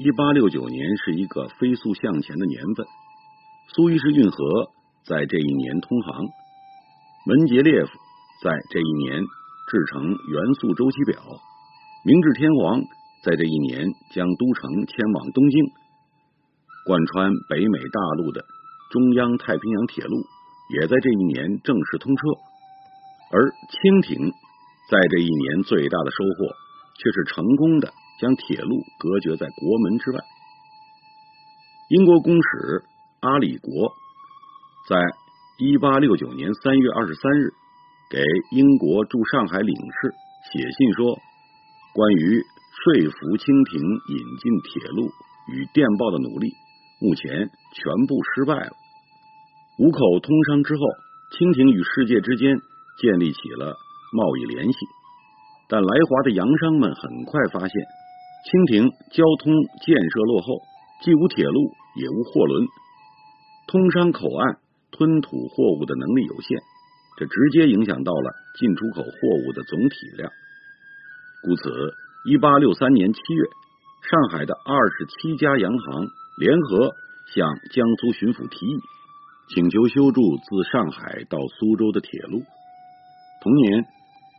一八六九年是一个飞速向前的年份。苏伊士运河在这一年通航，门捷列夫在这一年。制成元素周期表，明治天皇在这一年将都城迁往东京，贯穿北美大陆的中央太平洋铁路也在这一年正式通车，而清廷在这一年最大的收获却是成功的将铁路隔绝在国门之外。英国公使阿里国在一八六九年三月二十三日。给英国驻上海领事写信说，关于说服清廷引进铁路与电报的努力，目前全部失败了。五口通商之后，清廷与世界之间建立起了贸易联系，但来华的洋商们很快发现，清廷交通建设落后，既无铁路，也无货轮，通商口岸吞吐货物的能力有限。这直接影响到了进出口货物的总体量，故此，一八六三年七月，上海的二十七家洋行联合向江苏巡抚提议，请求修筑自上海到苏州的铁路。同年，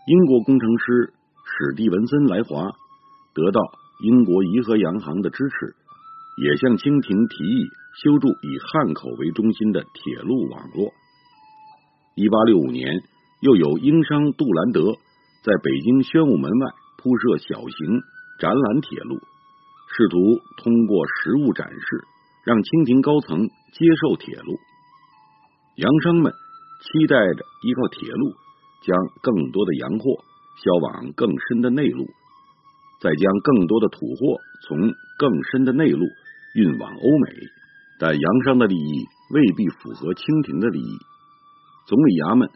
英国工程师史蒂文森来华，得到英国怡和洋行的支持，也向清廷提议修筑以汉口为中心的铁路网络。一八六五年，又有英商杜兰德在北京宣武门外铺设小型展览铁路，试图通过实物展示，让清廷高层接受铁路。洋商们期待着依靠铁路，将更多的洋货销往更深的内陆，再将更多的土货从更深的内陆运往欧美。但洋商的利益未必符合清廷的利益。总理衙门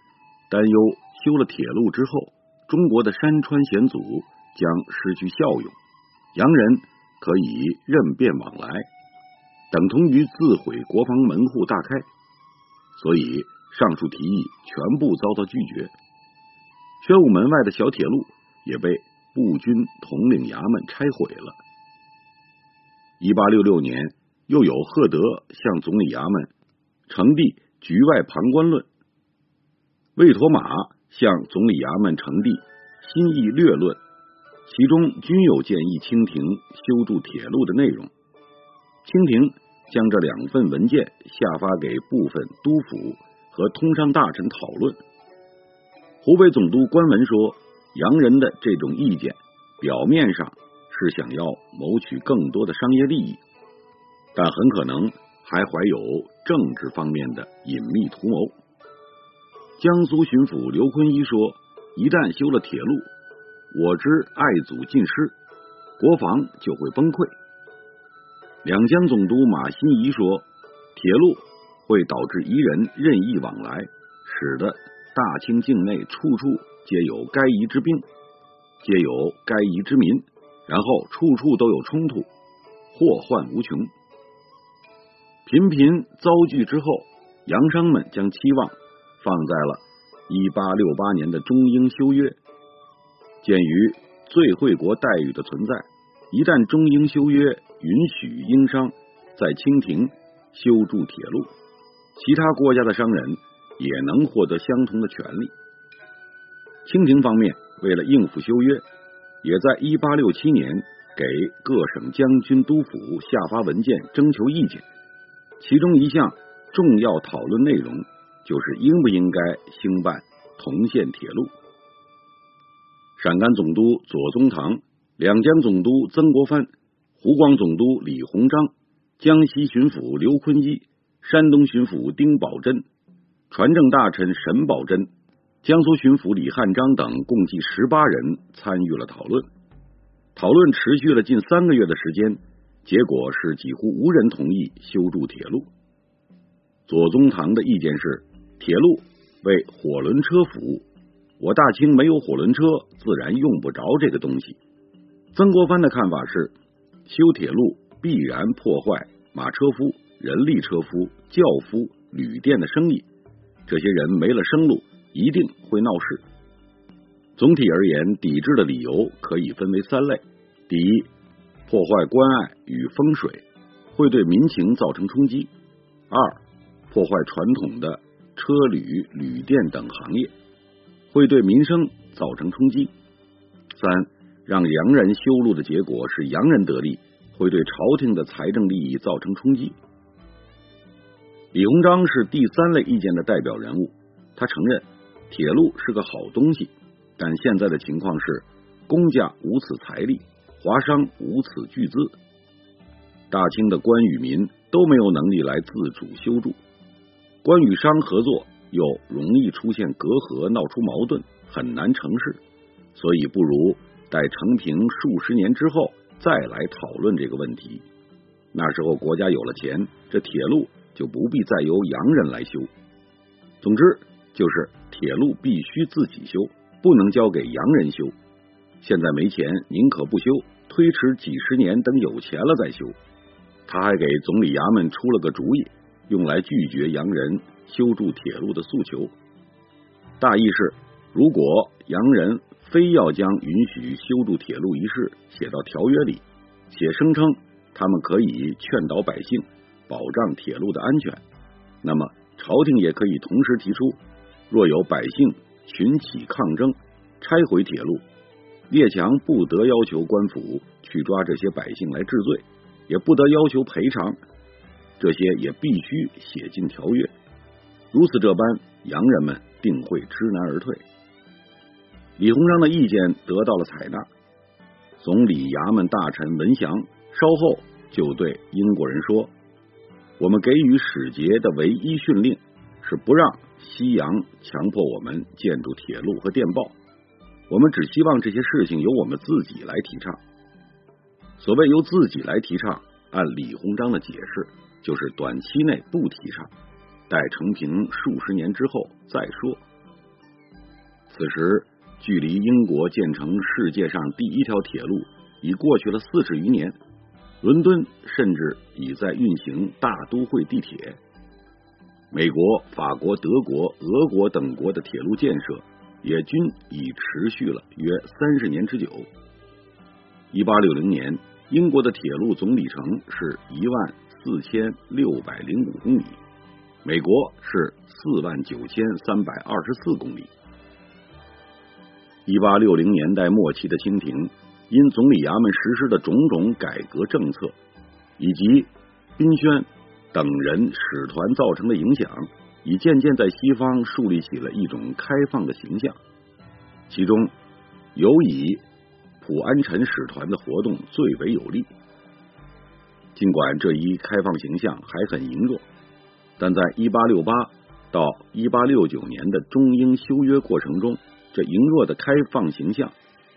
担忧，修了铁路之后，中国的山川险阻将失去效用，洋人可以任便往来，等同于自毁国防门户大开。所以上述提议全部遭到拒绝。宣武门外的小铁路也被步军统领衙门拆毁了。一八六六年，又有赫德向总理衙门呈递局外旁观论。魏托马向总理衙门呈递新意略论，其中均有建议清廷修筑铁路的内容。清廷将这两份文件下发给部分督府和通商大臣讨论。湖北总督官文说，洋人的这种意见表面上是想要谋取更多的商业利益，但很可能还怀有政治方面的隐秘图谋。江苏巡抚刘坤一说：“一旦修了铁路，我之爱祖尽失，国防就会崩溃。”两江总督马新贻说：“铁路会导致夷人任意往来，使得大清境内处处皆有该夷之兵，皆有该夷之民，然后处处都有冲突，祸患无穷。频频遭拒之后，洋商们将期望。”放在了一八六八年的中英修约。鉴于最惠国待遇的存在，一旦中英修约允许英商在清廷修筑铁路，其他国家的商人也能获得相同的权利。清廷方面为了应付修约，也在一八六七年给各省将军、督府下发文件征求意见，其中一项重要讨论内容。就是应不应该兴办铜线铁路？陕甘总督左宗棠、两江总督曾国藩、湖广总督李鸿章、江西巡抚刘坤一、山东巡抚丁宝桢、船政大臣沈葆桢、江苏巡抚李汉章等共计十八人参与了讨论。讨论持续了近三个月的时间，结果是几乎无人同意修筑铁路。左宗棠的意见是，铁路为火轮车服务，我大清没有火轮车，自然用不着这个东西。曾国藩的看法是，修铁路必然破坏马车夫、人力车夫、轿夫、旅店的生意，这些人没了生路，一定会闹事。总体而言，抵制的理由可以分为三类：第一，破坏关爱与风水，会对民情造成冲击；二，破坏传统的车旅、旅店等行业，会对民生造成冲击；三，让洋人修路的结果是洋人得利，会对朝廷的财政利益造成冲击。李鸿章是第三类意见的代表人物，他承认铁路是个好东西。但现在的情况是，公家无此财力，华商无此巨资，大清的官与民都没有能力来自主修筑，官与商合作又容易出现隔阂，闹出矛盾，很难成事。所以不如待成平数十年之后再来讨论这个问题。那时候国家有了钱，这铁路就不必再由洋人来修。总之就是铁路必须自己修。不能交给洋人修，现在没钱，宁可不修，推迟几十年，等有钱了再修。他还给总理衙门出了个主意，用来拒绝洋人修筑铁路的诉求。大意是，如果洋人非要将允许修筑铁路一事写到条约里，且声称他们可以劝导百姓，保障铁路的安全，那么朝廷也可以同时提出，若有百姓。群起抗争，拆毁铁路，列强不得要求官府去抓这些百姓来治罪，也不得要求赔偿，这些也必须写进条约。如此这般，洋人们定会知难而退。李鸿章的意见得到了采纳，总理衙门大臣文祥稍后就对英国人说：“我们给予使节的唯一训令是不让。”西洋强迫我们建筑铁路和电报，我们只希望这些事情由我们自己来提倡。所谓由自己来提倡，按李鸿章的解释，就是短期内不提倡，待成平数十年之后再说。此时，距离英国建成世界上第一条铁路已过去了四十余年，伦敦甚至已在运行大都会地铁。美国、法国、德国、俄国等国的铁路建设也均已持续了约三十年之久。一八六零年，英国的铁路总里程是一万四千六百零五公里，美国是四万九千三百二十四公里。一八六零年代末期的清廷，因总理衙门实施的种种改革政策，以及宾宣。等人使团造成的影响，已渐渐在西方树立起了一种开放的形象。其中，尤以普安臣使团的活动最为有利。尽管这一开放形象还很羸弱，但在一八六八到一八六九年的中英修约过程中，这羸弱的开放形象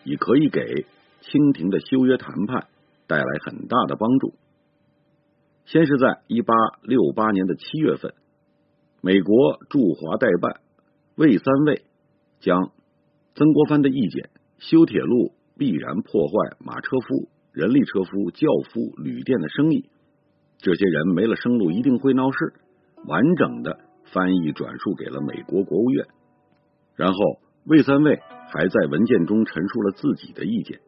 已可以给清廷的修约谈判带来很大的帮助。先是在一八六八年的七月份，美国驻华代办魏三卫将曾国藩的意见：修铁路必然破坏马车夫、人力车夫、轿夫、旅店的生意，这些人没了生路，一定会闹事。完整的翻译转述给了美国国务院，然后魏三卫还在文件中陈述了自己的意见：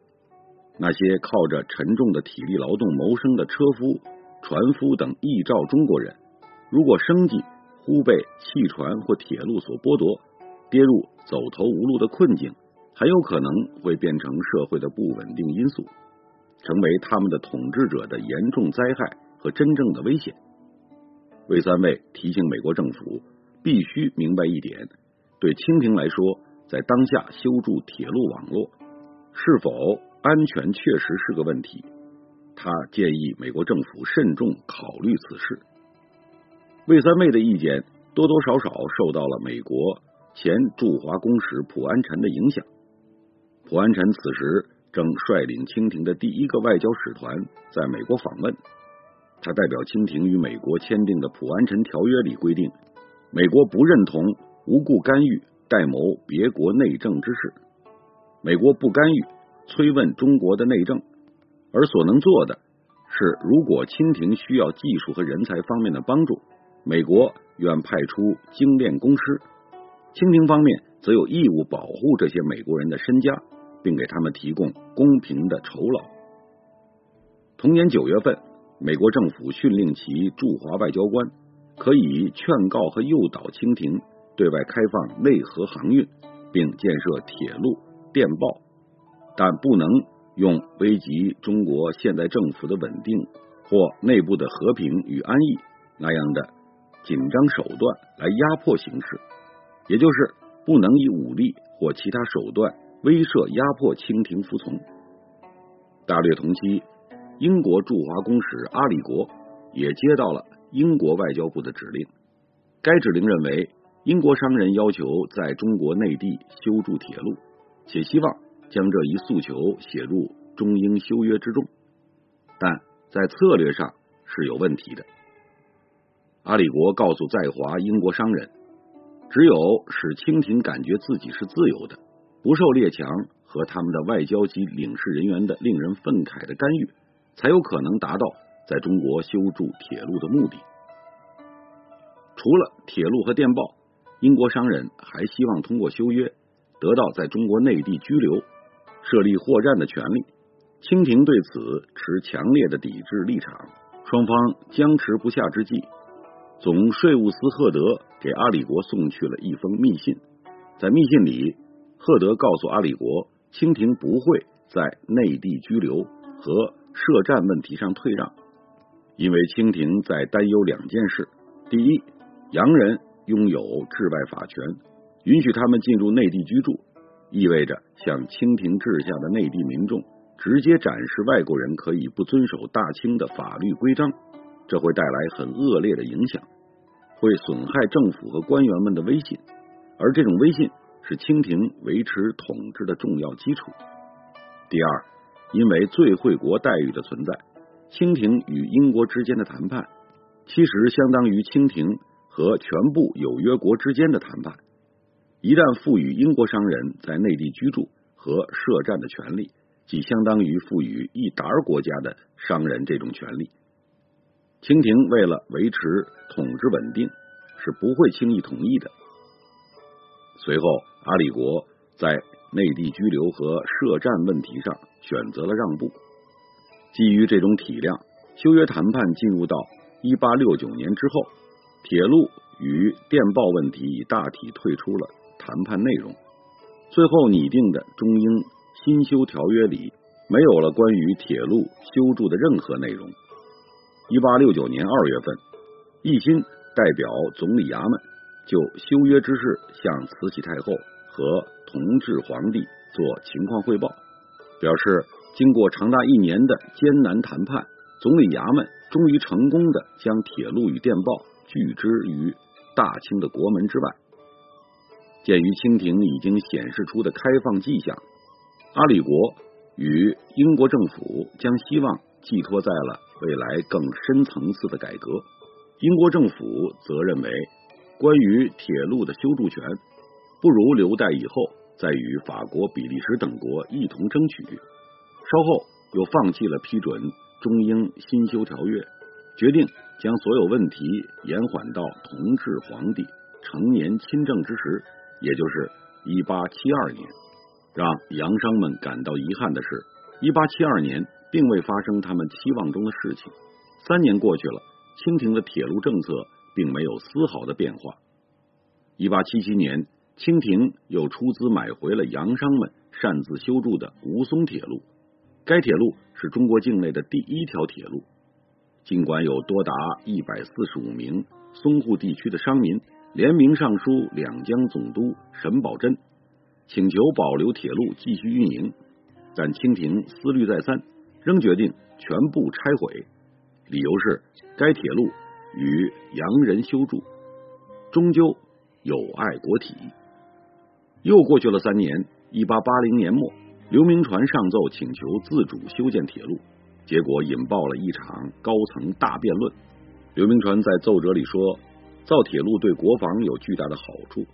那些靠着沉重的体力劳动谋生的车夫。船夫等依照中国人，如果生计忽被汽船或铁路所剥夺，跌入走投无路的困境，很有可能会变成社会的不稳定因素，成为他们的统治者的严重灾害和真正的危险。魏三位提醒美国政府，必须明白一点：对清廷来说，在当下修筑铁路网络是否安全，确实是个问题。他建议美国政府慎重考虑此事。魏三妹的意见多多少少受到了美国前驻华公使普安臣的影响。普安臣此时正率领清廷的第一个外交使团在美国访问。他代表清廷与美国签订的《普安臣条约》里规定，美国不认同无故干预、代谋别国内政之事。美国不干预、催问中国的内政，而所能做的是，如果清廷需要技术和人才方面的帮助，美国愿派出精练工师。清廷方面则有义务保护这些美国人的身家，并给他们提供公平的酬劳。同年九月份。美国政府训令其驻华外交官可以劝告和诱导清廷对外开放内河航运，并建设铁路、电报，但不能用危及中国现代政府的稳定或内部的和平与安逸那样的紧张手段来压迫形势，也就是不能以武力或其他手段威慑压迫清廷服从。大略同期。英国驻华公使阿里国也接到了英国外交部的指令。该指令认为，英国商人要求在中国内地修筑铁路，且希望将这一诉求写入中英修约之中，但在策略上是有问题的。阿里国告诉在华英国商人，只有使清廷感觉自己是自由的，不受列强和他们的外交及领事人员的令人愤慨的干预。才有可能达到在中国修筑铁路的目的。除了铁路和电报，英国商人还希望通过修约得到在中国内地居留、设立货站的权利。清廷对此持强烈的抵制立场，双方僵持不下之际，总税务司赫德给阿里国送去了一封密信。在密信里，赫德告诉阿里国，清廷不会在内地居留和。设站问题上退让，因为清廷在担忧两件事：第一，洋人拥有治外法权，允许他们进入内地居住，意味着向清廷治下的内地民众直接展示外国人可以不遵守大清的法律规章，这会带来很恶劣的影响，会损害政府和官员们的威信，而这种威信是清廷维持统治的重要基础。第二。因为最惠国待遇的存在，清廷与英国之间的谈判，其实相当于清廷和全部有约国之间的谈判。一旦赋予英国商人在内地居住和设站的权利，即相当于赋予一沓国家的商人这种权利。清廷为了维持统治稳定，是不会轻易同意的。随后，阿里国在。内地居留和设站问题上选择了让步。基于这种体谅，修约谈判进入到一八六九年之后，铁路与电报问题已大体退出了谈判内容。最后拟定的中英新修条约里没有了关于铁路修筑的任何内容。一八六九年二月份，奕欣代表总理衙门就修约之事向慈禧太后和。同治皇帝做情况汇报，表示经过长达一年的艰难谈判，总理衙门终于成功的将铁路与电报拒之于大清的国门之外。鉴于清廷已经显示出的开放迹象，阿里国与英国政府将希望寄托在了未来更深层次的改革。英国政府则认为，关于铁路的修筑权，不如留待以后。再与法国、比利时等国一同争取，稍后又放弃了批准中英新修条约，决定将所有问题延缓到同治皇帝成年亲政之时，也就是一八七二年。让洋商们感到遗憾的是，一八七二年并未发生他们期望中的事情。三年过去了，清廷的铁路政策并没有丝毫的变化。一八七七年。清廷又出资买回了洋商们擅自修筑的吴淞铁路，该铁路是中国境内的第一条铁路。尽管有多达一百四十五名淞沪地区的商民联名上书两江总督沈葆桢，请求保留铁路继续运营，但清廷思虑再三，仍决定全部拆毁。理由是该铁路与洋人修筑，终究有碍国体。又过去了三年，一八八零年末，刘铭传上奏请求自主修建铁路，结果引爆了一场高层大辩论。刘铭传在奏折里说，造铁路对国防有巨大的好处，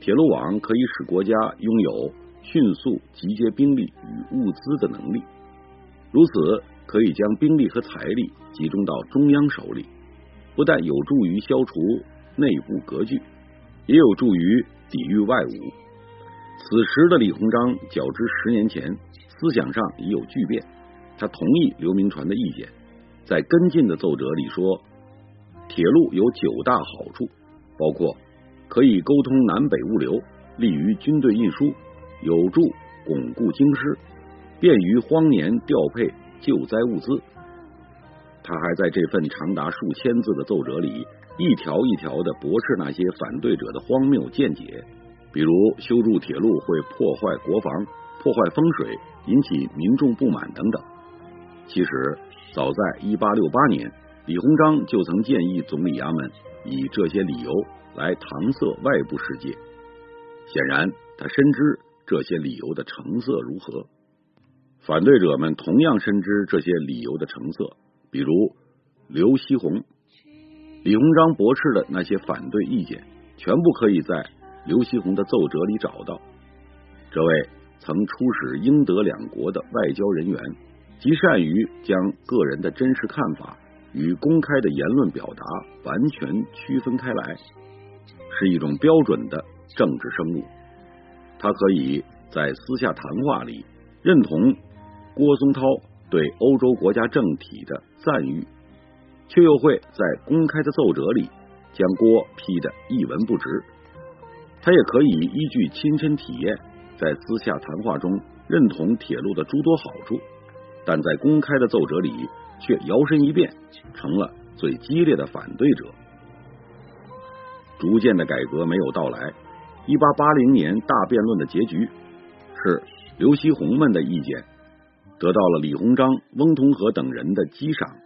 铁路网可以使国家拥有迅速集结兵力与物资的能力，如此可以将兵力和财力集中到中央手里，不但有助于消除内部割据，也有助于抵御外侮。此时的李鸿章较之十年前，思想上已有巨变。他同意刘铭传的意见，在跟进的奏折里说，铁路有九大好处，包括可以沟通南北物流，利于军队运输，有助巩固京师，便于荒年调配救灾物资。他还在这份长达数千字的奏折里，一条一条的驳斥那些反对者的荒谬见解。比如修筑铁路会破坏国防、破坏风水，引起民众不满等等。其实，早在一八六八年，李鸿章就曾建议总理衙门以这些理由来搪塞外部世界。显然，他深知这些理由的成色如何。反对者们同样深知这些理由的成色。比如刘锡鸿，李鸿章驳斥的那些反对意见，全部可以在。刘锡鸿的奏折里找到，这位曾出使英德两国的外交人员，极善于将个人的真实看法与公开的言论表达完全区分开来，是一种标准的政治生物。他可以在私下谈话里认同郭松涛对欧洲国家政体的赞誉，却又会在公开的奏折里将郭批得一文不值。他也可以依据亲身体验，在私下谈话中认同铁路的诸多好处，但在公开的奏折里却摇身一变成了最激烈的反对者。逐渐的改革没有到来，一八八零年大辩论的结局是刘锡鸿们的意见得到了李鸿章、翁同龢等人的激赏，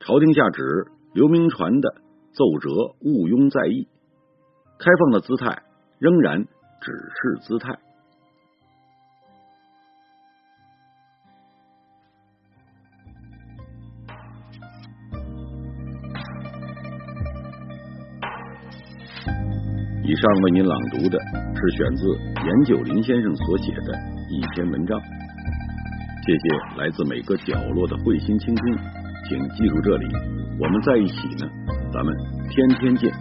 朝廷下旨刘铭传的奏折毋庸在意。开放的姿态仍然只是姿态。以上为您朗读的是选自严九林先生所写的一篇文章。谢谢来自每个角落的慧心倾听，请记住这里，我们在一起呢，咱们天天见。